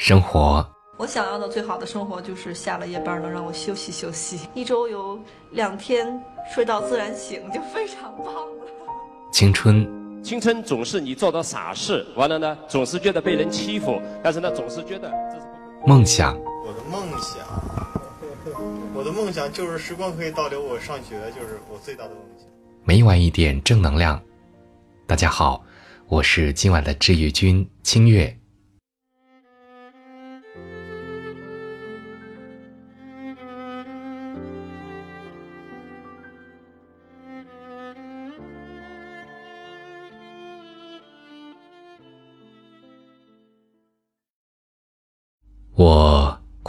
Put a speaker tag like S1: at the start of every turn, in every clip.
S1: 生活。
S2: 我想要的最好的生活就是下了夜班能让我休息休息，一周有两天睡到自然醒就非常棒了。
S1: 青春，
S3: 青春总是你做的傻事，完了呢，总是觉得被人欺负，但是呢，总是觉得这是
S1: 梦想。
S4: 我的梦想，我的梦想就是时光可以倒流，我上学就是我最大的梦想。
S1: 每晚一点正能量。大家好，我是今晚的治愈君清月。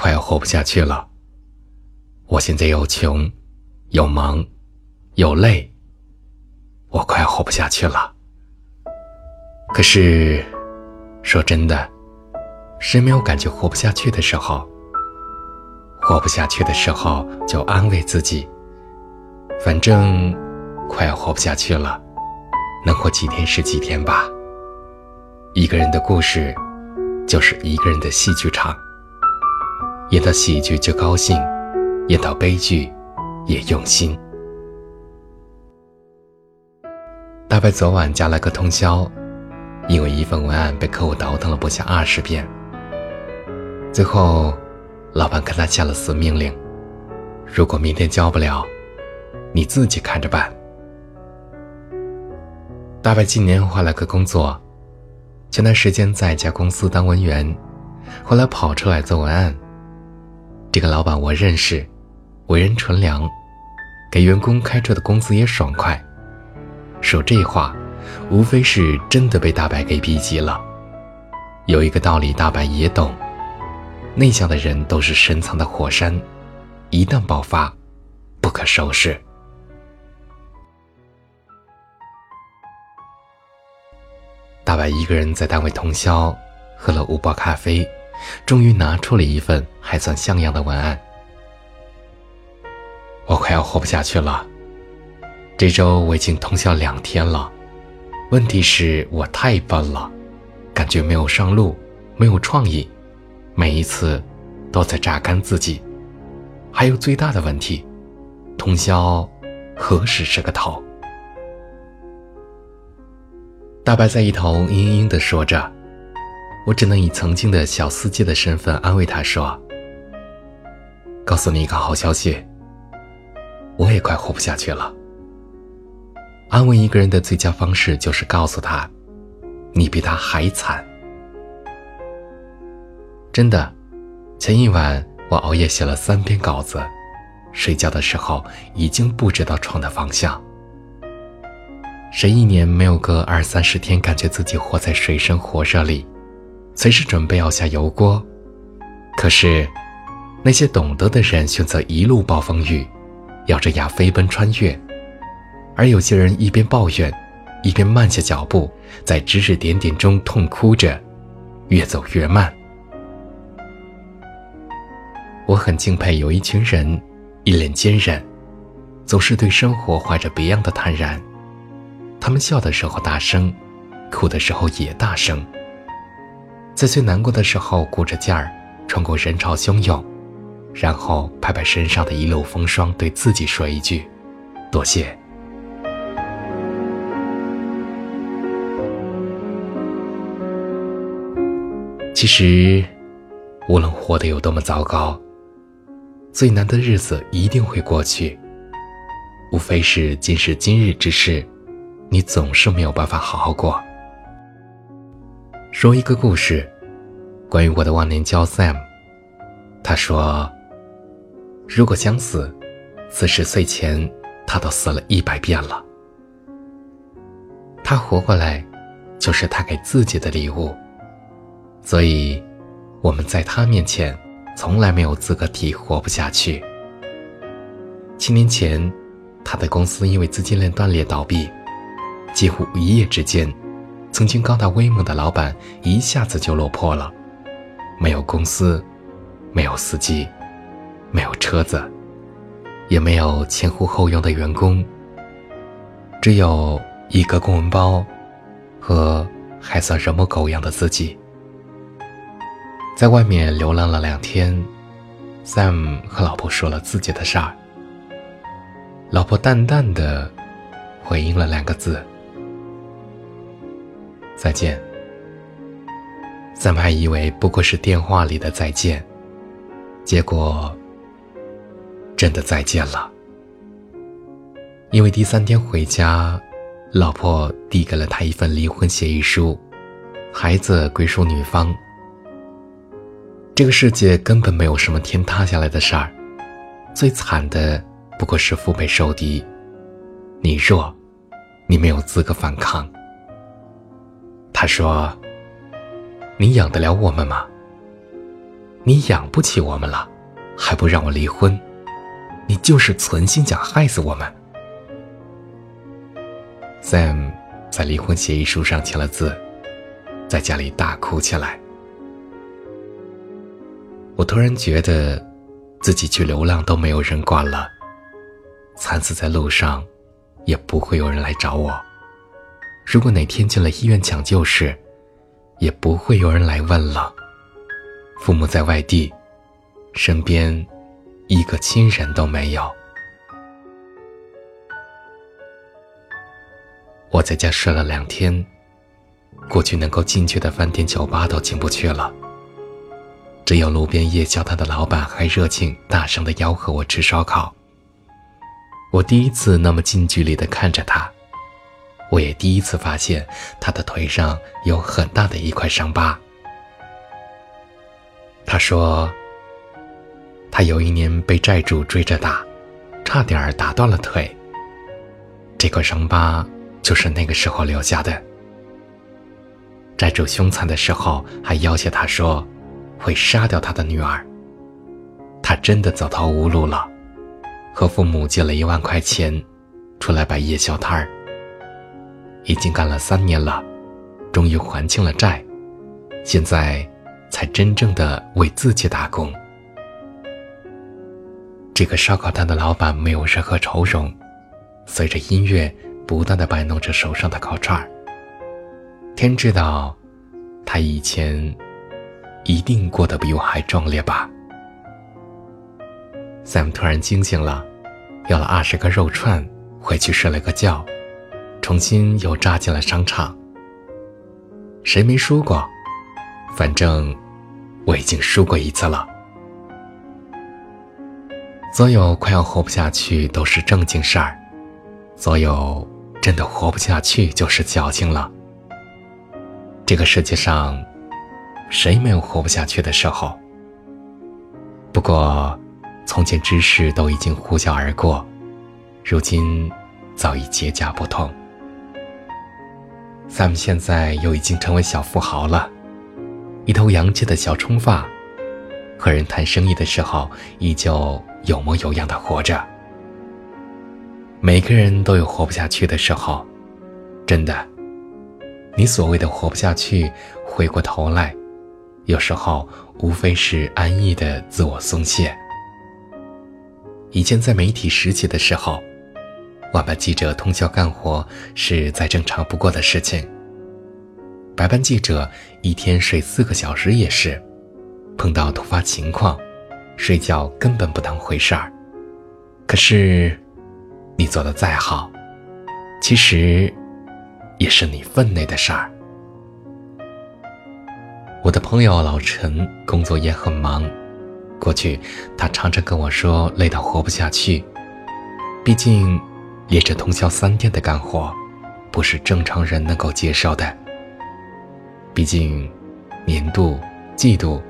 S1: 快要活不下去了。我现在又穷，又忙，又累。我快要活不下去了。可是，说真的，谁没有感觉活不下去的时候？活不下去的时候，就安慰自己，反正快要活不下去了，能活几天是几天吧。一个人的故事，就是一个人的戏剧场。演到喜剧就高兴，演到悲剧也用心。大白昨晚加了个通宵，因为一份文案被客户倒腾了不下二十遍。最后，老板跟他下了死命令：如果明天交不了，你自己看着办。大白今年换了个工作，前段时间在一家公司当文员，后来跑出来做文案。这个老板我认识，为人纯良，给员工开出的工资也爽快。说这话，无非是真的被大白给逼急了。有一个道理，大白也懂：内向的人都是深藏的火山，一旦爆发，不可收拾。大白一个人在单位通宵，喝了五包咖啡。终于拿出了一份还算像样的文案。我快要活不下去了。这周我已经通宵两天了。问题是我太笨了，感觉没有上路，没有创意，每一次都在榨干自己。还有最大的问题，通宵何时是个头？大白在一头嘤嘤地说着。我只能以曾经的小司机的身份安慰他说：“告诉你一个好消息，我也快活不下去了。”安慰一个人的最佳方式就是告诉他：“你比他还惨。”真的，前一晚我熬夜写了三篇稿子，睡觉的时候已经不知道床的方向。谁一年没有个二三十天，感觉自己活在水深火热里？随时准备要下油锅，可是那些懂得的人选择一路暴风雨，咬着牙飞奔穿越，而有些人一边抱怨，一边慢下脚步，在指指点点中痛哭着，越走越慢。我很敬佩有一群人，一脸坚韧，总是对生活怀着别样的坦然。他们笑的时候大声，哭的时候也大声。在最难过的时候，鼓着劲儿穿过人潮汹涌，然后拍拍身上的一路风霜，对自己说一句：“多谢。”其实，无论活得有多么糟糕，最难的日子一定会过去。无非是今时今日之事，你总是没有办法好好过。说一个故事，关于我的忘年交 Sam。他说：“如果想死，四十岁前他都死了一百遍了。他活过来，就是他给自己的礼物。所以，我们在他面前从来没有资格提活不下去。七年前，他的公司因为资金链断裂倒闭，几乎一夜之间。”曾经高大威猛的老板一下子就落魄了，没有公司，没有司机，没有车子，也没有前呼后拥的员工，只有一个公文包和还算人模狗样的自己。在外面流浪了两天，Sam 和老婆说了自己的事儿。老婆淡淡的回应了两个字：“再见。”咱们还以为不过是电话里的再见，结果真的再见了。因为第三天回家，老婆递给了他一份离婚协议书，孩子归属女方。这个世界根本没有什么天塌下来的事儿，最惨的。不过是腹背受敌，你弱，你没有资格反抗。他说：“你养得了我们吗？你养不起我们了，还不让我离婚？你就是存心想害死我们。”Sam 在离婚协议书上签了字，在家里大哭起来。我突然觉得，自己去流浪都没有人管了。惨死在路上，也不会有人来找我。如果哪天进了医院抢救室，也不会有人来问了。父母在外地，身边一个亲人都没有。我在家睡了两天，过去能够进去的饭店、酒吧都进不去了。只有路边夜宵摊的老板还热情、大声的吆喝我吃烧烤。我第一次那么近距离的看着他，我也第一次发现他的腿上有很大的一块伤疤。他说，他有一年被债主追着打，差点打断了腿。这块伤疤就是那个时候留下的。债主凶残的时候还要挟他说，会杀掉他的女儿。他真的走投无路了。和父母借了一万块钱，出来摆夜宵摊儿。已经干了三年了，终于还清了债，现在才真正的为自己打工。这个烧烤摊的老板没有任何愁容，随着音乐不断的摆弄着手上的烤串儿。天知道，他以前一定过得比我还壮烈吧。Sam 突然惊醒了，要了二十个肉串，回去睡了个觉，重新又扎进了商场。谁没输过？反正我已经输过一次了。所有快要活不下去都是正经事儿，所有真的活不下去就是矫情了。这个世界上，谁没有活不下去的时候？不过。从前之事都已经呼啸而过，如今早已结痂不痛。Sam 现在又已经成为小富豪了，一头洋气的小冲发，和人谈生意的时候依旧有模有样的活着。每个人都有活不下去的时候，真的。你所谓的活不下去，回过头来，有时候无非是安逸的自我松懈。以前在媒体实习的时候，晚班记者通宵干活是再正常不过的事情。白班记者一天睡四个小时也是，碰到突发情况，睡觉根本不当回事儿。可是，你做的再好，其实也是你分内的事儿。我的朋友老陈工作也很忙。过去，他常常跟我说累到活不下去。毕竟，连着通宵三天的干活，不是正常人能够接受的。毕竟，年度、季度、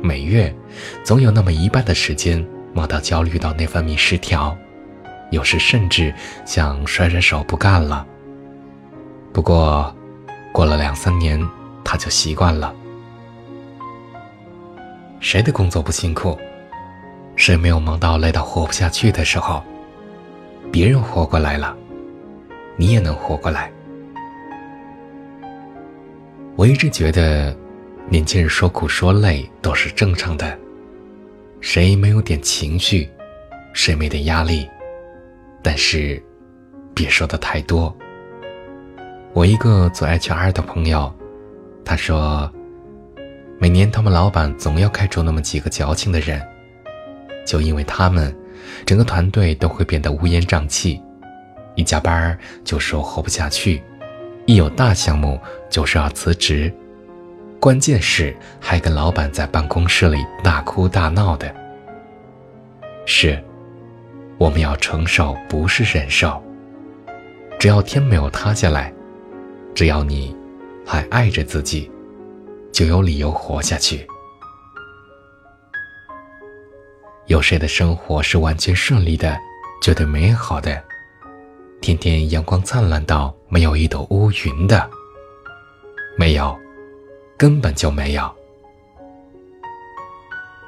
S1: 每月，总有那么一半的时间忙到焦虑到内分泌失调，有时甚至想甩甩手不干了。不过，过了两三年，他就习惯了。谁的工作不辛苦？谁没有忙到累到活不下去的时候？别人活过来了，你也能活过来。我一直觉得，年轻人说苦说累都是正常的。谁没有点情绪？谁没点压力？但是，别说的太多。我一个做 HR 的朋友，他说。每年他们老板总要开除那么几个矫情的人，就因为他们，整个团队都会变得乌烟瘴气，一加班就说活不下去，一有大项目就说要辞职，关键是还跟老板在办公室里大哭大闹的。是，我们要承受，不是忍受。只要天没有塌下来，只要你还爱着自己。就有理由活下去。有谁的生活是完全顺利的、绝对美好的？天天阳光灿烂到没有一朵乌云的？没有，根本就没有。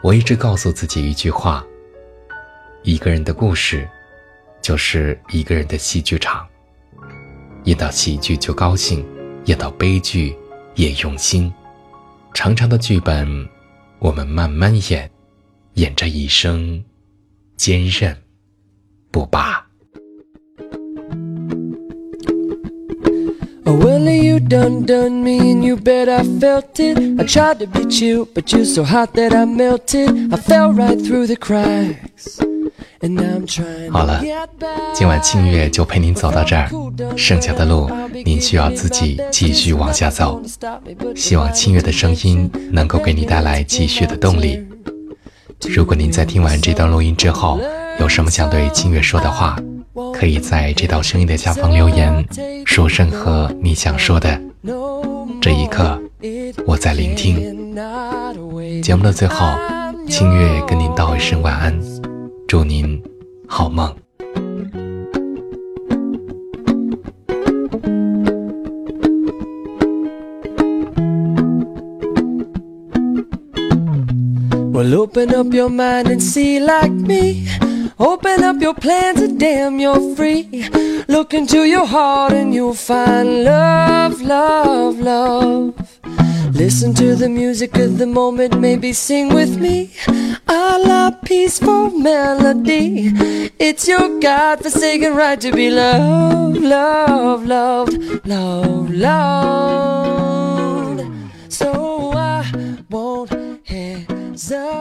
S1: 我一直告诉自己一句话：一个人的故事，就是一个人的戏剧场。演到喜剧就高兴，演到悲剧也用心。长长的剧本，我们慢慢演，演着一生坚韧不拔。好了，今晚清月就陪您走到这儿，剩下的路您需要自己继续往下走。希望清月的声音能够给你带来继续的动力。如果您在听完这段录音之后，有什么想对清月说的话，可以在这道声音的下方留言，说任何你想说的。这一刻，我在聆听。节目的最后，清月跟您道一声晚安。祝您好梦。Well, open up your mind and see like me. Open up your plans and damn, you're free. Look into your heart and you'll find love, love, love. Listen to the music of the moment, maybe sing with me. A la peaceful melody. It's your God forsaken right to be loved, loved, loved, loved, loved. desire.